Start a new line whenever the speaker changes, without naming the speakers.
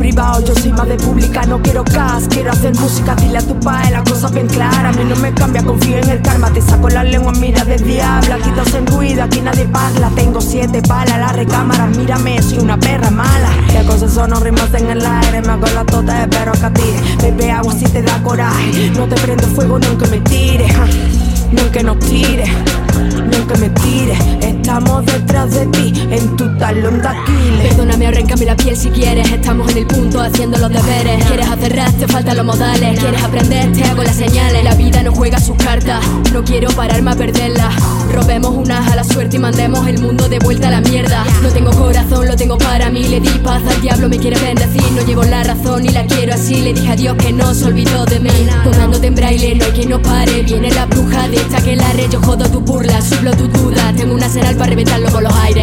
privado. Yo soy más de pública, no quiero gas. Quiero hacer música, dile a tu padre la cosa bien clara. A mí no me cambia, confío en el karma. Te saco la lengua, mira de diablo. Aquí todos en ruido, aquí nadie parla. Tengo siete balas, la recámara. Mírame, soy una perra mala. Las cosas son rimas en el aire. Me hago la tota, pero acá tire. Bebe agua si te da coraje. No te prendo fuego, nunca me tires. Nunca nos tires, nunca me tires. Estamos detrás de ti, en tu talón de Aquiles.
Perdóname, arráncame la piel si quieres. Estamos en el punto haciendo los deberes. Quieres hacer rap, te faltan los modales. Quieres aprender, te hago las señales. La vida no juega sus cartas, no quiero pararme a perderlas. Robemos unas a la suerte y mandemos el mundo de vuelta a la mierda. No tengo corazón, lo tengo para mí. Le di paz al diablo, me quiere bendecir. No llevo la razón y la quiero así. Le dije a Dios que no se olvidó de mí. Tomándote en braille, no hay quien no pare. Viene la bruja de esta que la re, yo jodo tu burla, suplo tu duda. Tengo una seral para reventarlo con los aires.